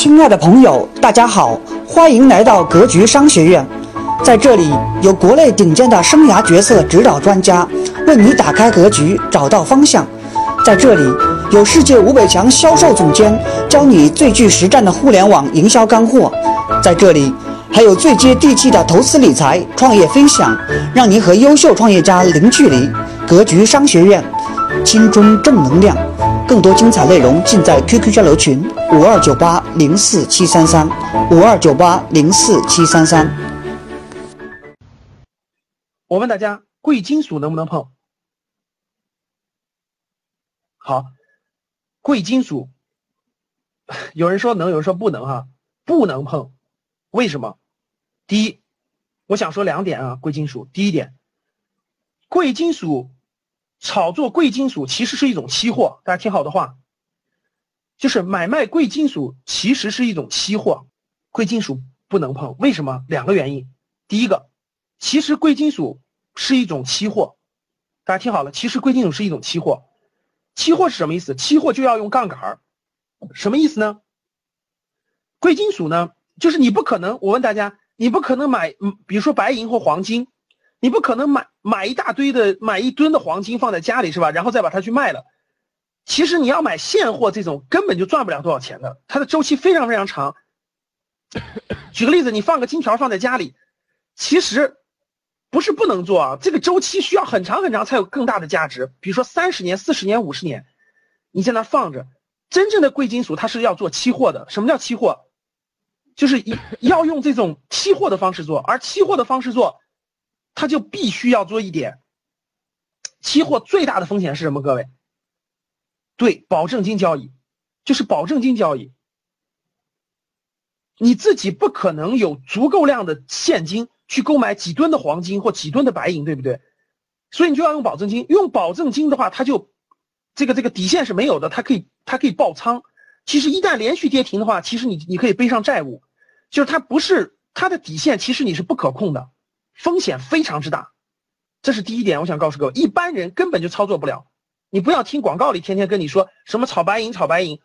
亲爱的朋友，大家好，欢迎来到格局商学院。在这里，有国内顶尖的生涯决策指导专家，为你打开格局，找到方向。在这里，有世界五百强销售总监，教你最具实战的互联网营销干货。在这里，还有最接地气的投资理财、创业分享，让您和优秀创业家零距离。格局商学院，心中正能量。更多精彩内容尽在 QQ 交流群五二九八零四七三三五二九八零四七三三。我问大家，贵金属能不能碰？好，贵金属，有人说能，有人说不能哈，不能碰，为什么？第一，我想说两点啊，贵金属。第一点，贵金属。炒作贵金属其实是一种期货，大家听好的话，就是买卖贵金属其实是一种期货，贵金属不能碰。为什么？两个原因。第一个，其实贵金属是一种期货，大家听好了，其实贵金属是一种期货。期货是什么意思？期货就要用杠杆什么意思呢？贵金属呢，就是你不可能，我问大家，你不可能买，比如说白银或黄金。你不可能买买一大堆的买一吨的黄金放在家里是吧？然后再把它去卖了。其实你要买现货这种根本就赚不了多少钱的，它的周期非常非常长。举个例子，你放个金条放在家里，其实不是不能做啊，这个周期需要很长很长才有更大的价值。比如说三十年、四十年、五十年，你在那放着。真正的贵金属它是要做期货的。什么叫期货？就是要用这种期货的方式做，而期货的方式做。他就必须要做一点，期货最大的风险是什么？各位，对，保证金交易，就是保证金交易。你自己不可能有足够量的现金去购买几吨的黄金或几吨的白银，对不对？所以你就要用保证金。用保证金的话，它就这个这个底线是没有的，它可以它可以爆仓。其实一旦连续跌停的话，其实你你可以背上债务，就是它不是它的底线，其实你是不可控的。风险非常之大，这是第一点。我想告诉各位，一般人根本就操作不了。你不要听广告里天天跟你说什么炒白银、炒白银，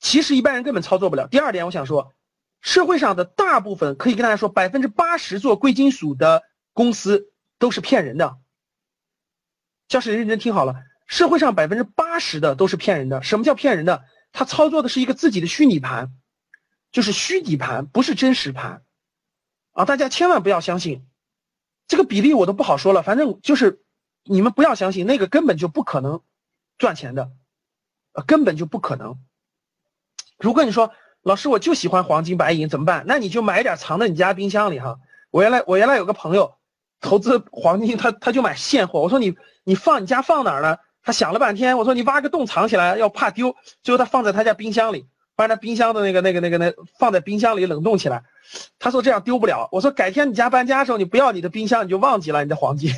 其实一般人根本操作不了。第二点，我想说，社会上的大部分可以跟大家说，百分之八十做贵金属的公司都是骗人的。教室认真听好了，社会上百分之八十的都是骗人的。什么叫骗人的？他操作的是一个自己的虚拟盘，就是虚底盘，不是真实盘啊！大家千万不要相信。这个比例我都不好说了，反正就是你们不要相信那个根本就不可能赚钱的，呃，根本就不可能。如果你说老师我就喜欢黄金白银怎么办？那你就买点藏在你家冰箱里哈。我原来我原来有个朋友投资黄金，他他就买现货。我说你你放你家放哪儿呢？他想了半天，我说你挖个洞藏起来，要怕丢。最后他放在他家冰箱里，把那冰箱的那个那个那个那放在冰箱里冷冻起来。他说这样丢不了。我说改天你家搬家的时候，你不要你的冰箱，你就忘记了你的黄金。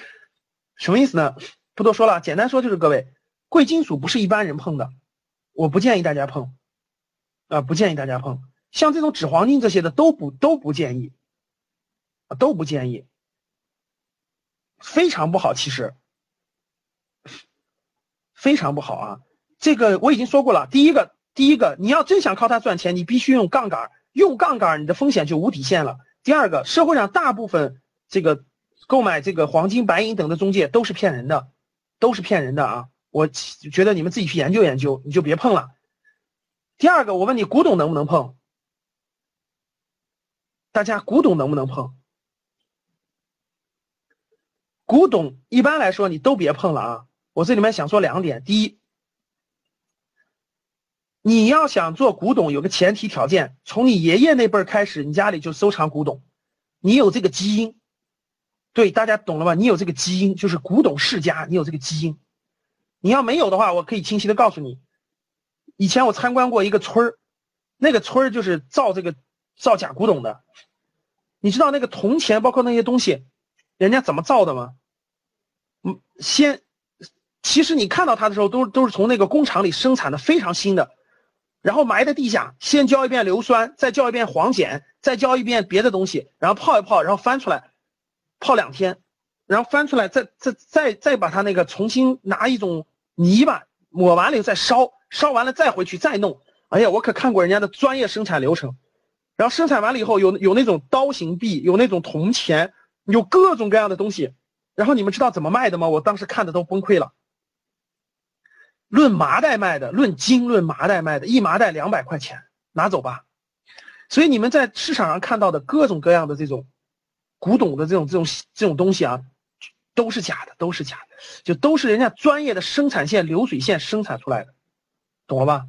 什么意思呢？不多说了，简单说就是各位，贵金属不是一般人碰的，我不建议大家碰，啊，不建议大家碰。像这种纸黄金这些的都不都不建议，啊，都不建议，非常不好，其实非常不好啊。这个我已经说过了，第一个，第一个，你要真想靠它赚钱，你必须用杠杆。用杠杆，你的风险就无底线了。第二个，社会上大部分这个购买这个黄金、白银等的中介都是骗人的，都是骗人的啊！我觉得你们自己去研究研究，你就别碰了。第二个，我问你，古董能不能碰？大家，古董能不能碰？古董一般来说你都别碰了啊！我这里面想说两点，第一。你要想做古董，有个前提条件，从你爷爷那辈儿开始，你家里就收藏古董，你有这个基因。对，大家懂了吧？你有这个基因，就是古董世家，你有这个基因。你要没有的话，我可以清晰的告诉你，以前我参观过一个村儿，那个村儿就是造这个造假古董的。你知道那个铜钱，包括那些东西，人家怎么造的吗？嗯，先，其实你看到它的时候，都都是从那个工厂里生产的，非常新的。然后埋在地下，先浇一遍硫酸，再浇一遍黄碱，再浇一遍别的东西，然后泡一泡，然后翻出来，泡两天，然后翻出来，再再再再把它那个重新拿一种泥巴抹完了以后再烧，烧完了再回去再弄，哎呀，我可看过人家的专业生产流程，然后生产完了以后有有那种刀形币，有那种铜钱，有各种各样的东西。然后你们知道怎么卖的吗？我当时看的都崩溃了。论麻袋卖的，论斤论麻袋卖的，一麻袋两百块钱，拿走吧。所以你们在市场上看到的各种各样的这种古董的这种这种这种东西啊，都是假的，都是假的，就都是人家专业的生产线流水线生产出来的，懂了吧？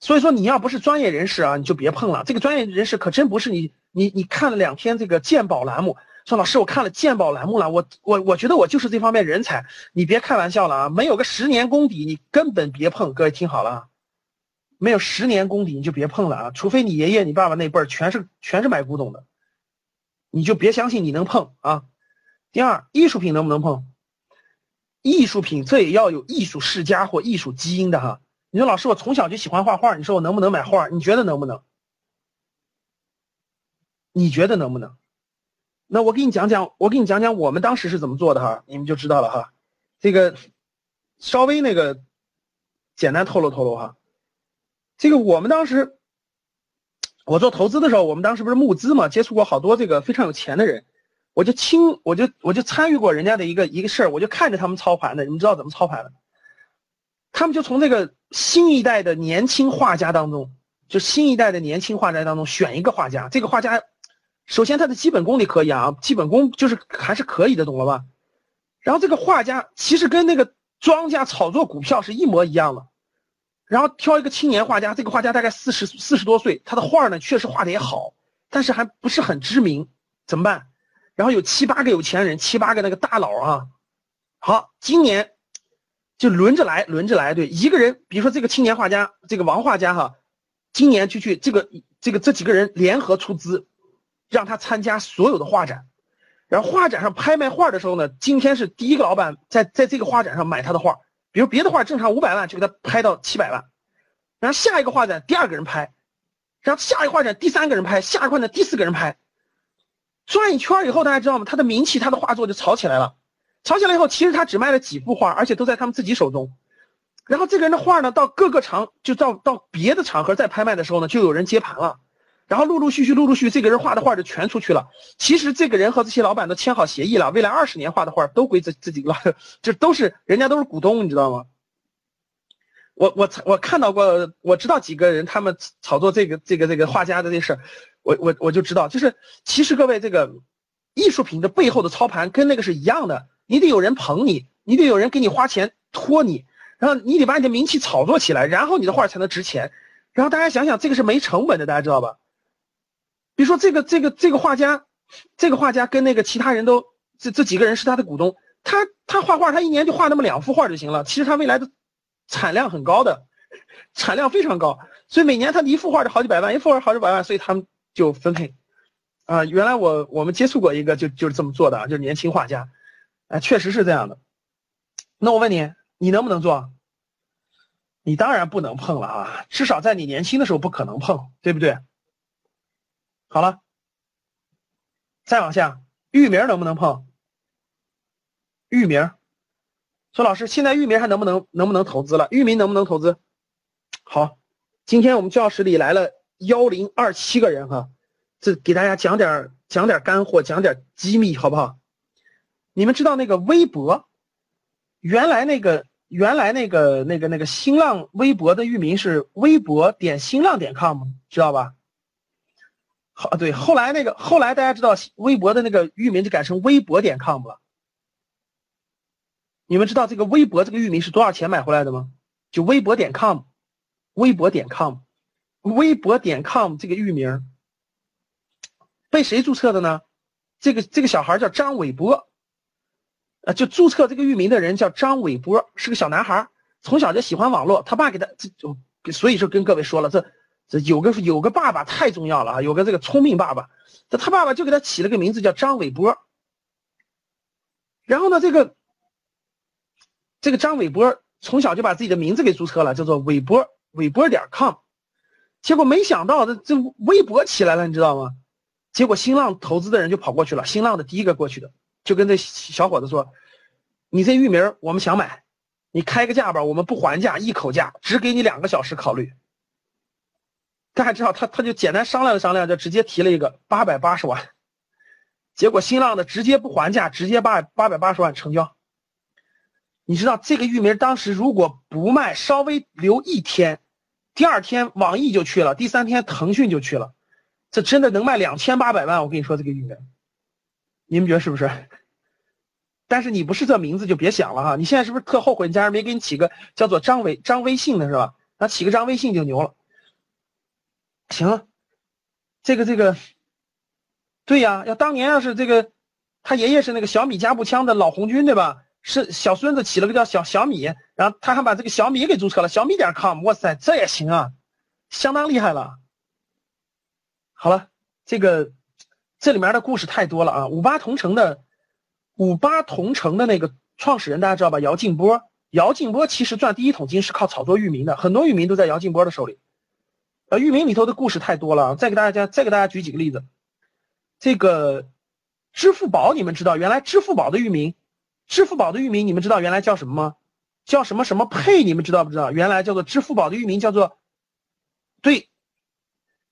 所以说你要不是专业人士啊，你就别碰了。这个专业人士可真不是你你你看了两天这个鉴宝栏目，说老师我看了鉴宝栏目了，我我我觉得我就是这方面人才，你别开玩笑了啊！没有个十年功底，你根本别碰。各位听好了。没有十年功底你就别碰了啊！除非你爷爷、你爸爸那辈儿全是全是买古董的，你就别相信你能碰啊。第二，艺术品能不能碰？艺术品这也要有艺术世家或艺术基因的哈。你说老师，我从小就喜欢画画，你说我能不能买画？你觉得能不能？你觉得能不能？那我给你讲讲，我给你讲讲我们当时是怎么做的哈，你们就知道了哈。这个稍微那个简单透露透露哈。这个我们当时，我做投资的时候，我们当时不是募资嘛，接触过好多这个非常有钱的人，我就亲，我就我就参与过人家的一个一个事儿，我就看着他们操盘的。你们知道怎么操盘的？他们就从这个新一代的年轻画家当中，就新一代的年轻画家当中选一个画家。这个画家，首先他的基本功你可以啊，基本功就是还是可以的，懂了吧？然后这个画家其实跟那个庄家炒作股票是一模一样的。然后挑一个青年画家，这个画家大概四十四十多岁，他的画呢确实画的也好，但是还不是很知名，怎么办？然后有七八个有钱人，七八个那个大佬啊，好，今年就轮着来，轮着来，对，一个人，比如说这个青年画家，这个王画家哈，今年就去这个这个这几个人联合出资，让他参加所有的画展，然后画展上拍卖画的时候呢，今天是第一个老板在在这个画展上买他的画。比如别的画正常五百万就给他拍到七百万，然后下一个画展第二个人拍，然后下一个画展第三个人拍，下一个画展第四个人拍，转一圈以后大家知道吗？他的名气，他的画作就炒起来了。炒起来以后，其实他只卖了几幅画，而且都在他们自己手中。然后这个人的画呢，到各个场就到到别的场合再拍卖的时候呢，就有人接盘了。然后陆陆续续，陆陆续续，这个人画的画就全出去了。其实这个人和这些老板都签好协议了，未来二十年画的画都归这这几个，就都是人家都是股东，你知道吗？我我我看到过，我知道几个人他们炒作这个这个这个画家的这事儿，我我我就知道，就是其实各位这个艺术品的背后的操盘跟那个是一样的，你得有人捧你，你得有人给你花钱托你，然后你得把你的名气炒作起来，然后你的画才能值钱。然后大家想想，这个是没成本的，大家知道吧？比如说这个这个这个画家，这个画家跟那个其他人都这这几个人是他的股东，他他画画他一年就画那么两幅画就行了。其实他未来的产量很高的，产量非常高，所以每年他一幅画就好几百万，一幅画好几百万，所以他们就分配。啊，原来我我们接触过一个就就是这么做的，就是年轻画家，哎，确实是这样的。那我问你，你能不能做？你当然不能碰了啊，至少在你年轻的时候不可能碰，对不对？好了，再往下，域名能不能碰？域名，说老师，现在域名还能不能能不能投资了？域名能不能投资？好，今天我们教室里来了幺零二七个人哈，这给大家讲点讲点干货，讲点机密，好不好？你们知道那个微博，原来那个原来那个那个那个新浪微博的域名是微博点新浪点 com，知道吧？好，对，后来那个后来大家知道微博的那个域名就改成微博点 com 了。你们知道这个微博这个域名是多少钱买回来的吗？就微博点 com，微博点 com，微博点 com 这个域名被谁注册的呢？这个这个小孩叫张伟波，呃，就注册这个域名的人叫张伟波，是个小男孩，从小就喜欢网络，他爸给他这就所以说跟各位说了这。这有个有个爸爸太重要了啊！有个这个聪明爸爸，这他爸爸就给他起了个名字叫张伟波。然后呢，这个这个张伟波从小就把自己的名字给注册了，叫做伟波伟波点 com。结果没想到这这微博起来了，你知道吗？结果新浪投资的人就跑过去了，新浪的第一个过去的，就跟这小伙子说：“你这域名我们想买，你开个价吧，我们不还价，一口价，只给你两个小时考虑。”大家知道他他就简单商量了商量，就直接提了一个八百八十万，结果新浪的直接不还价，直接八八百八十万成交。你知道这个域名当时如果不卖，稍微留一天，第二天网易就去了，第三天腾讯就去了，这真的能卖两千八百万。我跟你说这个域名，你们觉得是不是？但是你不是这名字就别想了哈，你现在是不是特后悔你家人没给你起个叫做张伟张微信的是吧？那起个张微信就牛了。行，这个这个，对呀，要当年要是这个，他爷爷是那个小米加步枪的老红军，对吧？是小孙子起了个叫小小米，然后他还把这个小米给注册了，小米点 com，哇塞，这也行啊，相当厉害了。好了，这个这里面的故事太多了啊。五八同城的五八同城的那个创始人大家知道吧？姚劲波，姚劲波其实赚第一桶金是靠炒作域名的，很多域名都在姚劲波的手里。呃，域名里头的故事太多了，再给大家再给大家举几个例子。这个支付宝，你们知道原来支付宝的域名，支付宝的域名你们知道原来叫什么吗？叫什么什么配？你们知道不知道？原来叫做支付宝的域名叫做对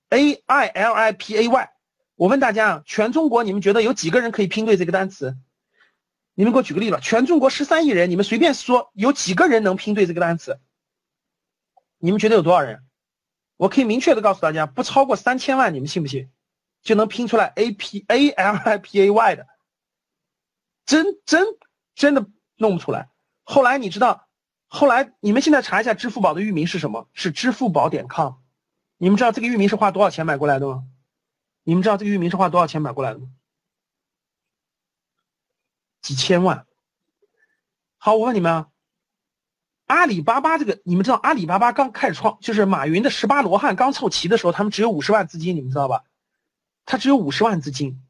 ，A I L I P A Y。我问大家啊，全中国你们觉得有几个人可以拼对这个单词？你们给我举个例子，全中国十三亿人，你们随便说有几个人能拼对这个单词？你们觉得有多少人？我可以明确的告诉大家，不超过三千万，你们信不信？就能拼出来 A P A L I P A Y 的，真真真的弄不出来。后来你知道，后来你们现在查一下支付宝的域名是什么？是支付宝点 com。你们知道这个域名是花多少钱买过来的吗？你们知道这个域名是花多少钱买过来的吗？几千万。好，我问你们啊。阿里巴巴这个，你们知道阿里巴巴刚开始创，就是马云的十八罗汉刚凑齐的时候，他们只有五十万资金，你们知道吧？他只有五十万资金。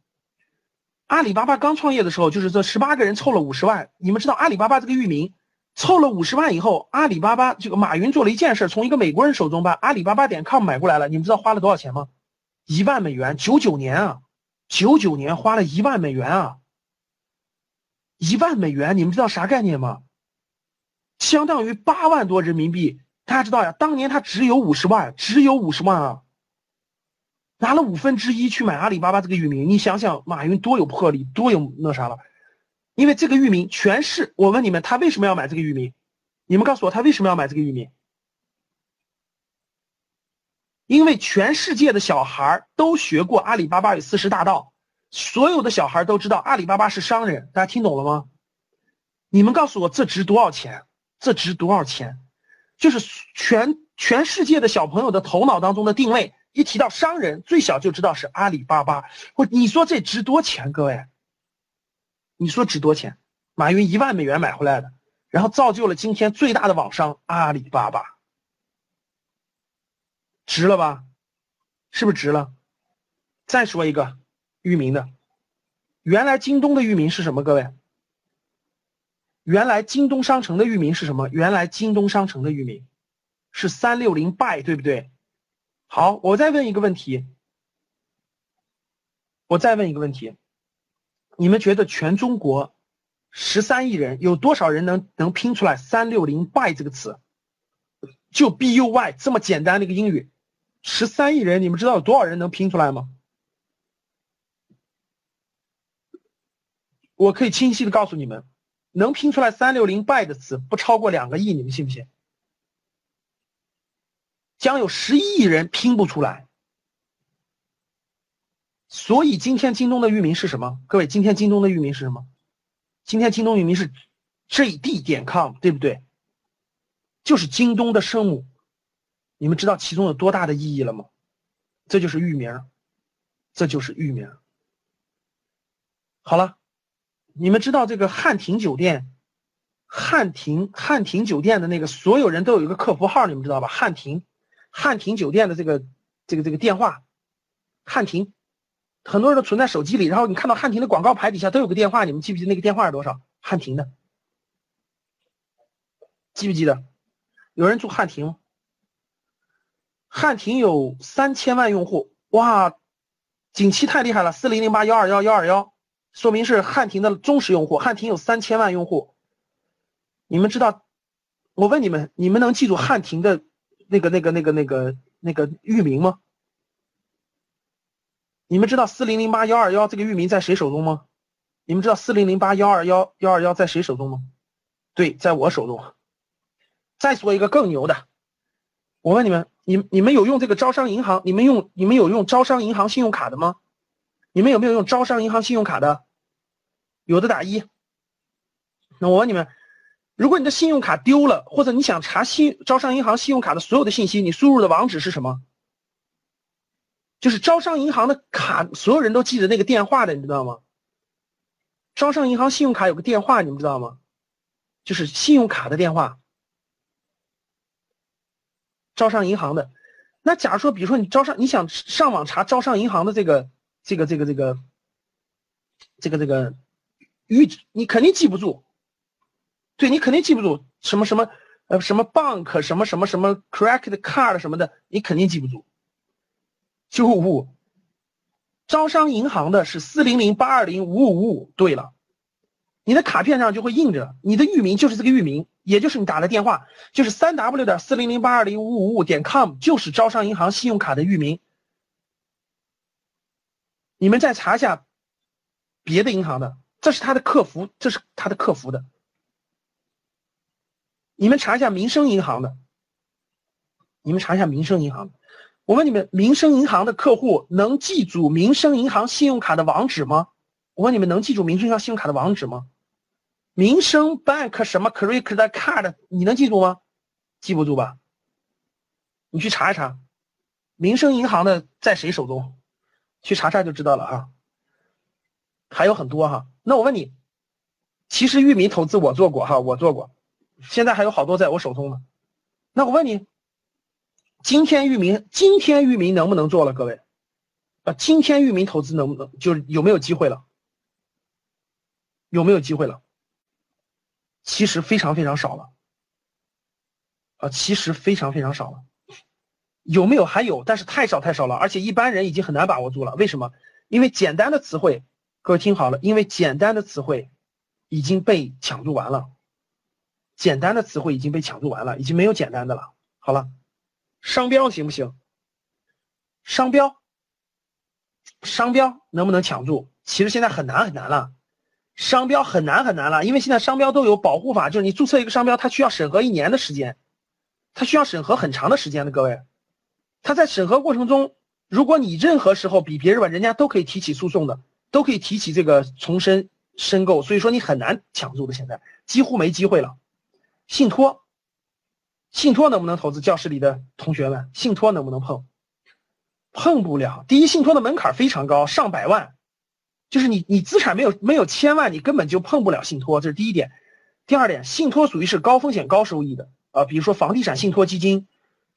阿里巴巴刚创业的时候，就是这十八个人凑了五十万。你们知道阿里巴巴这个域名凑了五十万以后，阿里巴巴这个马云做了一件事，从一个美国人手中把阿里巴巴点 com 买过来了。你们知道花了多少钱吗？一万美元，九九年啊，九九年花了一万美元啊，一万美元，你们知道啥概念吗？相当于八万多人民币，大家知道呀？当年他只有五十万，只有五十万啊，拿了五分之一去买阿里巴巴这个域名，你想想马云多有魄力，多有那啥了？因为这个域名全是我问你们，他为什么要买这个域名？你们告诉我他为什么要买这个域名？因为全世界的小孩都学过阿里巴巴与四十大盗，所有的小孩都知道阿里巴巴是商人，大家听懂了吗？你们告诉我这值多少钱？这值多少钱？就是全全世界的小朋友的头脑当中的定位，一提到商人，最小就知道是阿里巴巴。或你说这值多钱？各位，你说值多钱？马云一万美元买回来的，然后造就了今天最大的网商阿里巴巴，值了吧？是不是值了？再说一个域名的，原来京东的域名是什么？各位？原来京东商城的域名是什么？原来京东商城的域名是三六零 buy，对不对？好，我再问一个问题，我再问一个问题，你们觉得全中国十三亿人有多少人能能拼出来三六零 buy 这个词？就 b u y 这么简单的一个英语，十三亿人，你们知道有多少人能拼出来吗？我可以清晰的告诉你们。能拼出来三六零 by 的词不超过两个亿，你们信不信？将有十一亿人拼不出来。所以今天京东的域名是什么？各位，今天京东的域名是什么？今天京东域名是 JD 点 com，对不对？就是京东的生母。你们知道其中有多大的意义了吗？这就是域名，这就是域名。好了。你们知道这个汉庭酒店，汉庭汉庭酒店的那个所有人都有一个客服号，你们知道吧？汉庭，汉庭酒店的这个这个这个电话，汉庭，很多人都存在手机里。然后你看到汉庭的广告牌底下都有个电话，你们记不记得那个电话是多少？汉庭的，记不记得？有人住汉庭吗？汉庭有三千万用户，哇，景气太厉害了，四零零八幺二幺幺二幺。说明是汉庭的忠实用户，汉庭有三千万用户。你们知道？我问你们，你们能记住汉庭的那个、那个、那个、那个、那个域名吗？你们知道四零零八幺二幺这个域名在谁手中吗？你们知道四零零八幺二幺幺二幺在谁手中吗？对，在我手中。再说一个更牛的，我问你们，你你们有用这个招商银行？你们用你们有用招商银行信用卡的吗？你们有没有用招商银行信用卡的？有的打一。那我问你们，如果你的信用卡丢了，或者你想查信招商银行信用卡的所有的信息，你输入的网址是什么？就是招商银行的卡，所有人都记得那个电话的，你知道吗？招商银行信用卡有个电话，你们知道吗？就是信用卡的电话。招商银行的，那假如说，比如说你招商，你想上网查招商银行的这个这个这个这个这个这个域，你肯定记不住。对你肯定记不住什么什么呃什么 bank 什么什么什么 credit card 什么的，你肯定记不住。就五，招商银行的是四零零八二零五五五五。对了，你的卡片上就会印着你的域名就是这个域名，也就是你打的电话，就是三 w 点四零零八二零五五五点 com，就是招商银行信用卡的域名。你们再查一下别的银行的，这是他的客服，这是他的客服的。你们查一下民生银行的，你们查一下民生银行。我问你们，民生银行的客户能记住民生银行信用卡的网址吗？我问你们，能记住民生银行信用卡的网址吗？民生 bank 什么 credit card，你能记住吗？记不住吧？你去查一查，民生银行的在谁手中？去查查就知道了啊。还有很多哈。那我问你，其实域名投资我做过哈，我做过。现在还有好多在我手中呢，那我问你，今天域名今天域名能不能做了？各位，啊，今天域名投资能不能就是有没有机会了？有没有机会了？其实非常非常少了，啊，其实非常非常少了，有没有？还有，但是太少太少了，而且一般人已经很难把握住了。为什么？因为简单的词汇，各位听好了，因为简单的词汇已经被抢注完了。简单的词汇已经被抢注完了，已经没有简单的了。好了，商标行不行？商标，商标能不能抢注？其实现在很难很难了，商标很难很难了，因为现在商标都有保护法，就是你注册一个商标，它需要审核一年的时间，它需要审核很长的时间的。各位，他在审核过程中，如果你任何时候比别人晚，人家都可以提起诉讼的，都可以提起这个重申申购，所以说你很难抢注的，现在几乎没机会了。信托，信托能不能投资？教室里的同学们，信托能不能碰？碰不了。第一，信托的门槛非常高，上百万，就是你你资产没有没有千万，你根本就碰不了信托。这是第一点。第二点，信托属于是高风险高收益的啊，比如说房地产信托基金，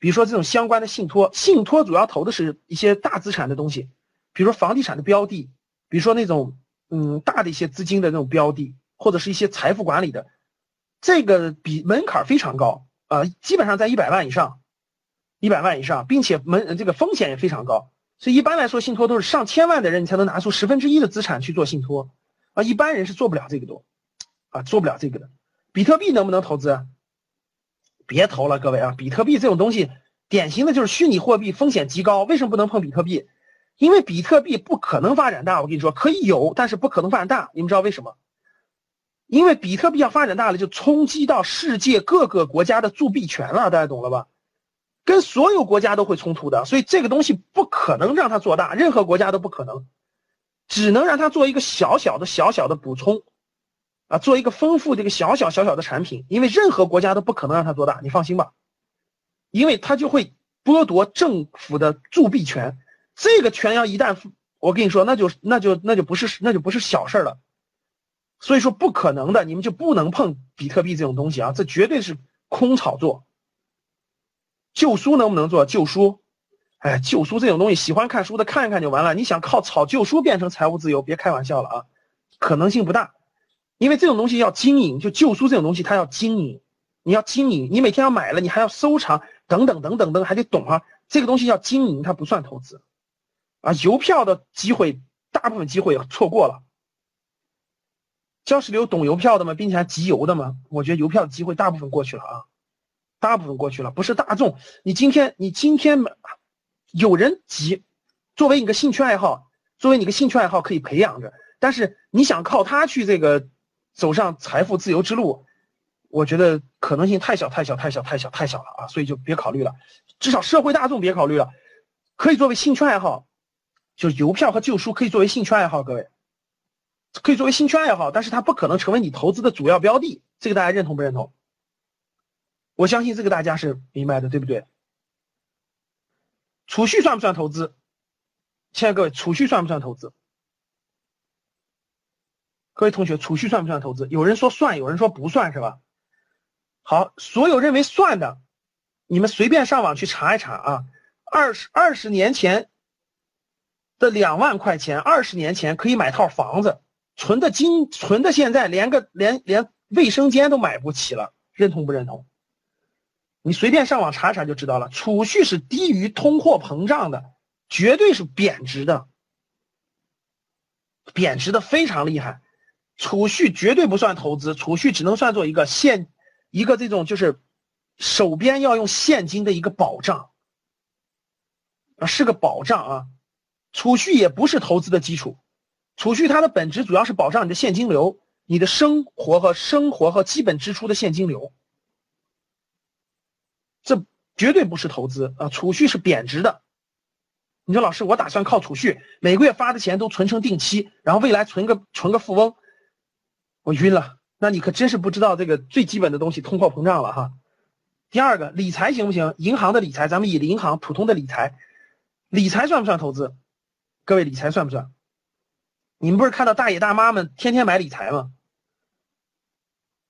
比如说这种相关的信托。信托主要投的是一些大资产的东西，比如说房地产的标的，比如说那种嗯大的一些资金的那种标的，或者是一些财富管理的。这个比门槛非常高啊，基本上在一百万以上，一百万以上，并且门这个风险也非常高，所以一般来说信托都是上千万的人你才能拿出十分之一的资产去做信托啊，一般人是做不了这个的，啊，做不了这个的。比特币能不能投资？别投了，各位啊，比特币这种东西典型的就是虚拟货币，风险极高。为什么不能碰比特币？因为比特币不可能发展大。我跟你说，可以有，但是不可能发展大。你们知道为什么？因为比特币要发展大了，就冲击到世界各个国家的铸币权了，大家懂了吧？跟所有国家都会冲突的，所以这个东西不可能让它做大，任何国家都不可能，只能让它做一个小小的、小小的补充，啊，做一个丰富这个小小小小的产品。因为任何国家都不可能让它做大，你放心吧，因为它就会剥夺政府的铸币权，这个权要一旦我跟你说，那就那就那就不是那就不是小事了。所以说不可能的，你们就不能碰比特币这种东西啊！这绝对是空炒作。旧书能不能做旧书？哎，旧书这种东西，喜欢看书的看一看就完了。你想靠炒旧书变成财务自由，别开玩笑了啊！可能性不大，因为这种东西要经营，就旧书这种东西它要经营，你要经营，你每天要买了，你还要收藏，等等等等等，还得懂啊！这个东西要经营，它不算投资啊。邮票的机会，大部分机会错过了。教室里有懂邮票的吗？并且还集邮的吗？我觉得邮票的机会大部分过去了啊，大部分过去了，不是大众。你今天你今天有人集，作为你个兴趣爱好，作为你个兴趣爱好可以培养着，但是你想靠它去这个走上财富自由之路，我觉得可能性太小太小太小太小太小了啊，所以就别考虑了，至少社会大众别考虑了，可以作为兴趣爱好，就是邮票和旧书可以作为兴趣爱好，各位可以作为兴趣爱好，但是它不可能成为你投资的主要标的，这个大家认同不认同？我相信这个大家是明白的，对不对？储蓄算不算投资？亲爱各位，储蓄算不算投资？各位同学，储蓄算不算投资？有人说算，有人说不算，是吧？好，所有认为算的，你们随便上网去查一查啊。二十二十年前的两万块钱，二十年前可以买套房子，存的金存的现在连个连连卫生间都买不起了，认同不认同？你随便上网查查就知道了。储蓄是低于通货膨胀的。绝对是贬值的，贬值的非常厉害。储蓄绝对不算投资，储蓄只能算作一个现一个这种就是手边要用现金的一个保障啊，是个保障啊。储蓄也不是投资的基础，储蓄它的本质主要是保障你的现金流，你的生活和生活和基本支出的现金流。这绝对不是投资啊，储蓄是贬值的。你说老师，我打算靠储蓄，每个月发的钱都存成定期，然后未来存个存个富翁，我晕了。那你可真是不知道这个最基本的东西——通货膨胀了哈。第二个，理财行不行？银行的理财，咱们以银行普通的理财，理财算不算投资？各位，理财算不算？你们不是看到大爷大妈们天天买理财吗？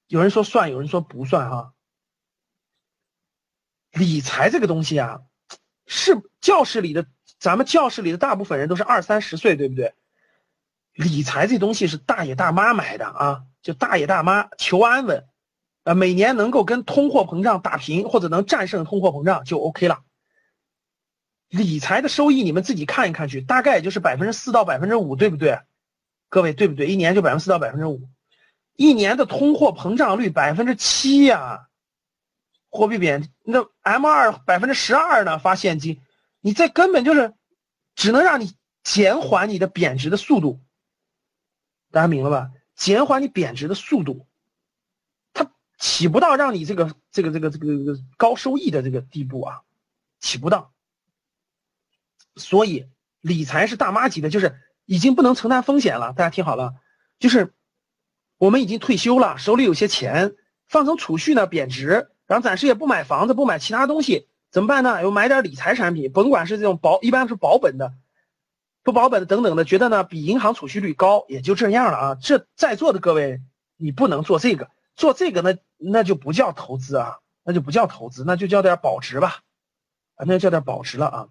有人说算，有人说不算哈。理财这个东西啊，是教室里的。咱们教室里的大部分人都是二三十岁，对不对？理财这东西是大爷大妈买的啊，就大爷大妈求安稳，啊，每年能够跟通货膨胀打平或者能战胜通货膨胀就 OK 了。理财的收益你们自己看一看去，大概也就是百分之四到百分之五，对不对？各位对不对？一年就百分之四到百分之五，一年的通货膨胀率百分之七呀，货币贬那 M 二百分之十二呢，发现金。你这根本就是，只能让你减缓你的贬值的速度，大家明了吧？减缓你贬值的速度，它起不到让你这个这个这个这个高收益的这个地步啊，起不到。所以理财是大妈级的，就是已经不能承担风险了。大家听好了，就是我们已经退休了，手里有些钱，放成储蓄呢贬值，然后暂时也不买房子，不买其他东西。怎么办呢？又买点理财产品，甭管是这种保，一般是保本的，不保本的等等的，觉得呢比银行储蓄率高，也就这样了啊。这在座的各位，你不能做这个，做这个那那就不叫投资啊，那就不叫投资，那就叫点保值吧，啊，那就叫点保值了啊。